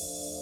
you